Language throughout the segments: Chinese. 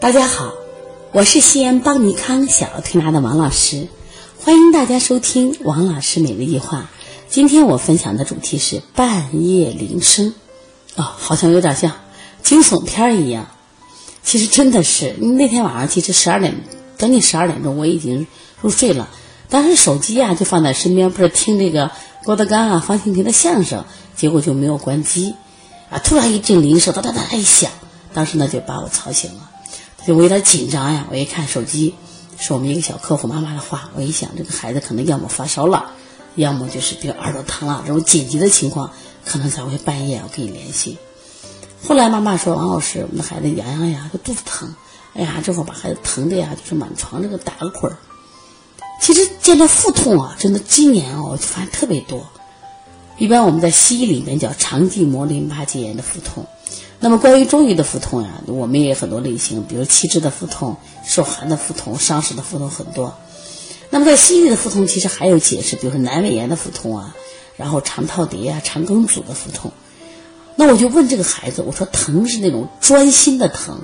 大家好，我是西安邦尼康小儿推拿的王老师，欢迎大家收听王老师每日一话。今天我分享的主题是半夜铃声，哦，好像有点像惊悚片一样。其实真的是，那天晚上其实十二点，将近十二点钟我已经入睡了，当时手机呀就放在身边，不是听这个郭德纲啊、方清平的相声，结果就没有关机，啊，突然一阵铃声哒哒哒一响，当时呢就把我吵醒了，就我有点紧张呀，我一看手机，是我们一个小客户妈妈的话，我一想这个孩子可能要么发烧了，要么就是比如耳朵疼了，这种紧急的情况，可能才会半夜我跟你联系。后来妈妈说：“王老师，我们孩子洋洋呀，他肚子疼，哎呀，这会儿把孩子疼的呀，就是满床这个打个滚儿。其实见到腹痛啊，真的今年哦，就发现特别多。一般我们在西医里面叫肠系膜淋巴结炎的腹痛。那么关于中医的腹痛呀，我们也有很多类型，比如气滞的腹痛、受寒的腹痛、伤食的腹痛很多。那么在西医的腹痛，其实还有解释，比如说阑尾炎的腹痛啊，然后肠套叠啊、肠梗阻的腹痛。”那我就问这个孩子，我说疼是那种钻心的疼，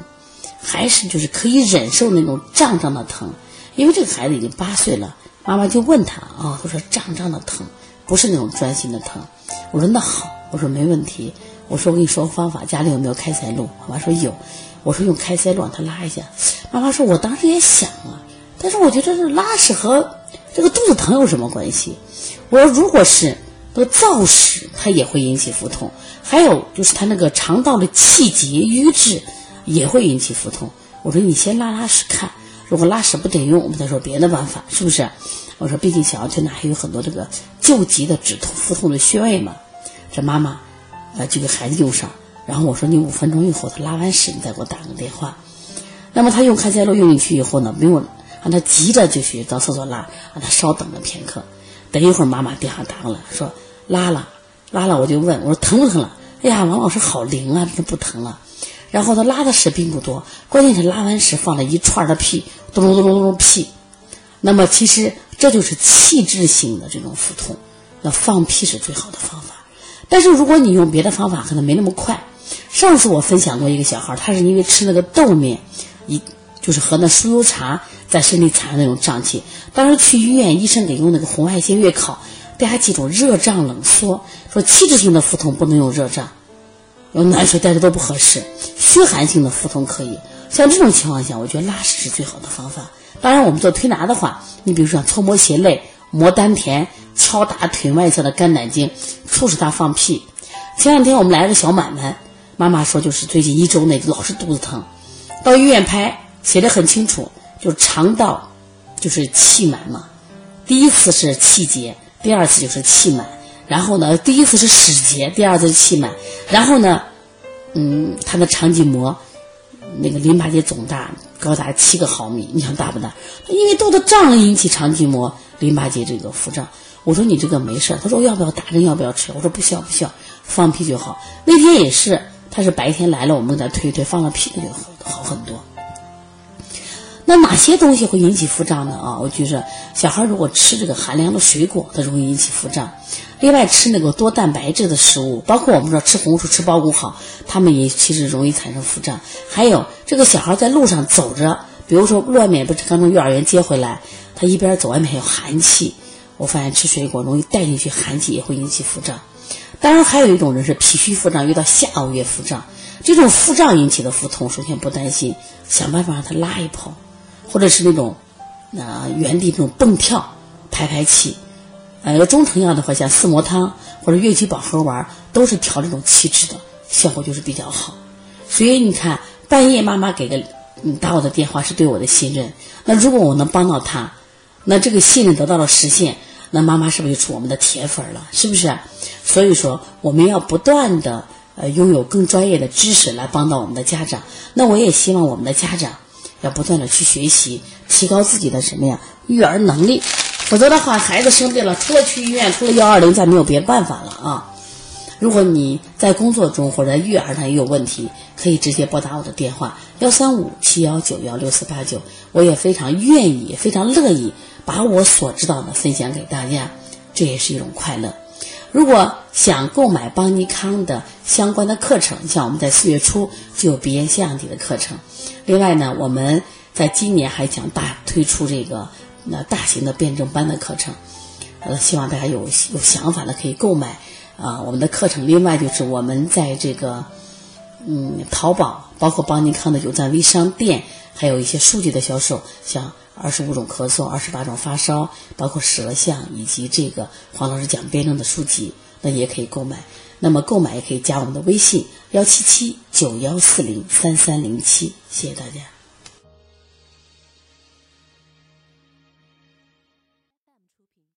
还是就是可以忍受那种胀胀的疼？因为这个孩子已经八岁了，妈妈就问他啊，我说胀胀的疼，不是那种钻心的疼。我说那好，我说没问题。我说我跟你说个方法，家里有没有开塞露？妈妈说有。我说用开塞露让他拉一下。妈妈说我当时也想了，但是我觉得这拉屎和这个肚子疼有什么关系？我说如果是。那个燥屎，它也会引起腹痛；还有就是他那个肠道的气结瘀滞，也会引起腹痛。我说你先拉拉屎看，如果拉屎不顶用，我们再说别的办法，是不是？我说毕竟小儿推拿还有很多这个救急的止痛腹痛的穴位嘛。这妈妈，呃，就给孩子用上。然后我说你五分钟以后他拉完屎，你再给我打个电话。那么他用开塞露用进去以后呢，没有让他急着就去到厕所拉，让他稍等了片刻。等一会儿妈妈电话打过来，说。拉了，拉了，我就问我说疼不疼了？哎呀，王老师好灵啊，这不疼了。然后他拉的屎并不多，关键是拉完屎放了一串的屁，咚咚咚咚咚屁。那么其实这就是气滞性的这种腹痛，那放屁是最好的方法。但是如果你用别的方法，可能没那么快。上次我分享过一个小孩，他是因为吃那个豆面，一就是喝那酥油茶，在身体产生那种胀气。当时去医院，医生给用那个红外线月考。大家记住，热胀冷缩。说器质性的腹痛不能用热胀，用暖水带着都不合适。虚寒性的腹痛可以。像这种情况下，我觉得拉屎是最好的方法。当然，我们做推拿的话，你比如说搓摩胁肋、摩丹田、敲打腿外侧的肝胆经，促使他放屁。前两天我们来了个小满满，妈妈说就是最近一周内老是肚子疼，到医院拍写的很清楚，就是肠道就是气满嘛。第一次是气结。第二次就是气满，然后呢，第一次是屎结，第二次气满，然后呢，嗯，他的肠系膜那个淋巴结肿大，高达七个毫米，你想大不大？因为肚子胀了引起肠系膜淋巴结这个腹胀。我说你这个没事他说要不要打针？要不要吃？我说不需要，不需要，放屁就好。那天也是，他是白天来了，我们给他推推，放了屁就好好很多。那哪些东西会引起腹胀呢？啊，我就是小孩如果吃这个寒凉的水果，它容易引起腹胀。另外吃那个多蛋白质的食物，包括我们说吃红薯、吃苞谷好，他们也其实容易产生腹胀。还有这个小孩在路上走着，比如说外面不是刚从幼儿园接回来，他一边走外面还有寒气，我发现吃水果容易带进去寒气，也会引起腹胀。当然还有一种人是脾虚腹胀遇到下呕月腹胀，这种腹胀引起的腹痛，首先不担心，想办法让他拉一泡。或者是那种，啊，原地这种蹦跳，排排气，呃，中成药的话，像四磨汤或者月季保和丸，都是调这种气滞的，效果就是比较好。所以你看，半夜妈妈给个打我的电话，是对我的信任。那如果我能帮到他，那这个信任得到了实现，那妈妈是不是就出我们的铁粉了？是不是？所以说，我们要不断的呃拥有更专业的知识来帮到我们的家长。那我也希望我们的家长。要不断的去学习，提高自己的什么呀育儿能力，否则的话，孩子生病了，除了去医院，除了幺二零，再没有别的办法了啊！如果你在工作中或者育儿上也有问题，可以直接拨打我的电话幺三五七幺九幺六四八九，我也非常愿意、非常乐意把我所知道的分享给大家，这也是一种快乐。如果想购买邦尼康的相关的课程，像我们在四月初就有鼻炎腺样体的课程。另外呢，我们在今年还将大推出这个那大型的辩证班的课程。呃，希望大家有有想法的可以购买啊我们的课程。另外就是我们在这个嗯淘宝，包括邦尼康的有赞微商店，还有一些书籍的销售，像。二十五种咳嗽，二十八种发烧，包括舌象以及这个黄老师讲辩证的书籍，那也可以购买。那么购买也可以加我们的微信幺七七九幺四零三三零七，谢谢大家。